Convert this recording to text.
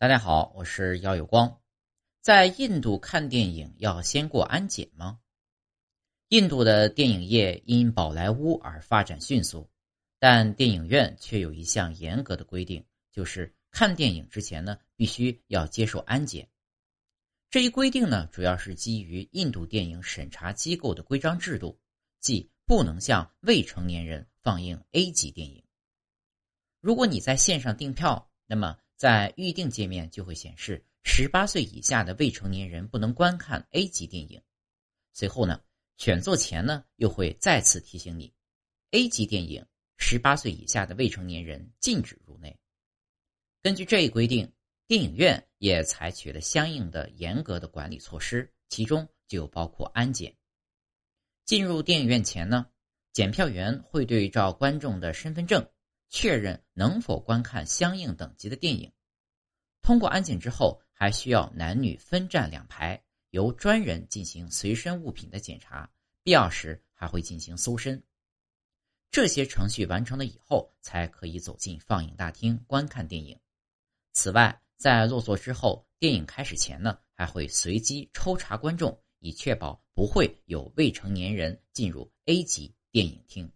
大家好，我是姚有光。在印度看电影要先过安检吗？印度的电影业因宝莱坞而发展迅速，但电影院却有一项严格的规定，就是看电影之前呢，必须要接受安检。这一规定呢，主要是基于印度电影审查机构的规章制度，即不能向未成年人放映 A 级电影。如果你在线上订票，那么在预定界面就会显示，十八岁以下的未成年人不能观看 A 级电影。随后呢，选座前呢又会再次提醒你，A 级电影十八岁以下的未成年人禁止入内。根据这一规定，电影院也采取了相应的严格的管理措施，其中就包括安检。进入电影院前呢，检票员会对照观众的身份证。确认能否观看相应等级的电影。通过安检之后，还需要男女分站两排，由专人进行随身物品的检查，必要时还会进行搜身。这些程序完成了以后，才可以走进放映大厅观看电影。此外，在落座之后，电影开始前呢，还会随机抽查观众，以确保不会有未成年人进入 A 级电影厅。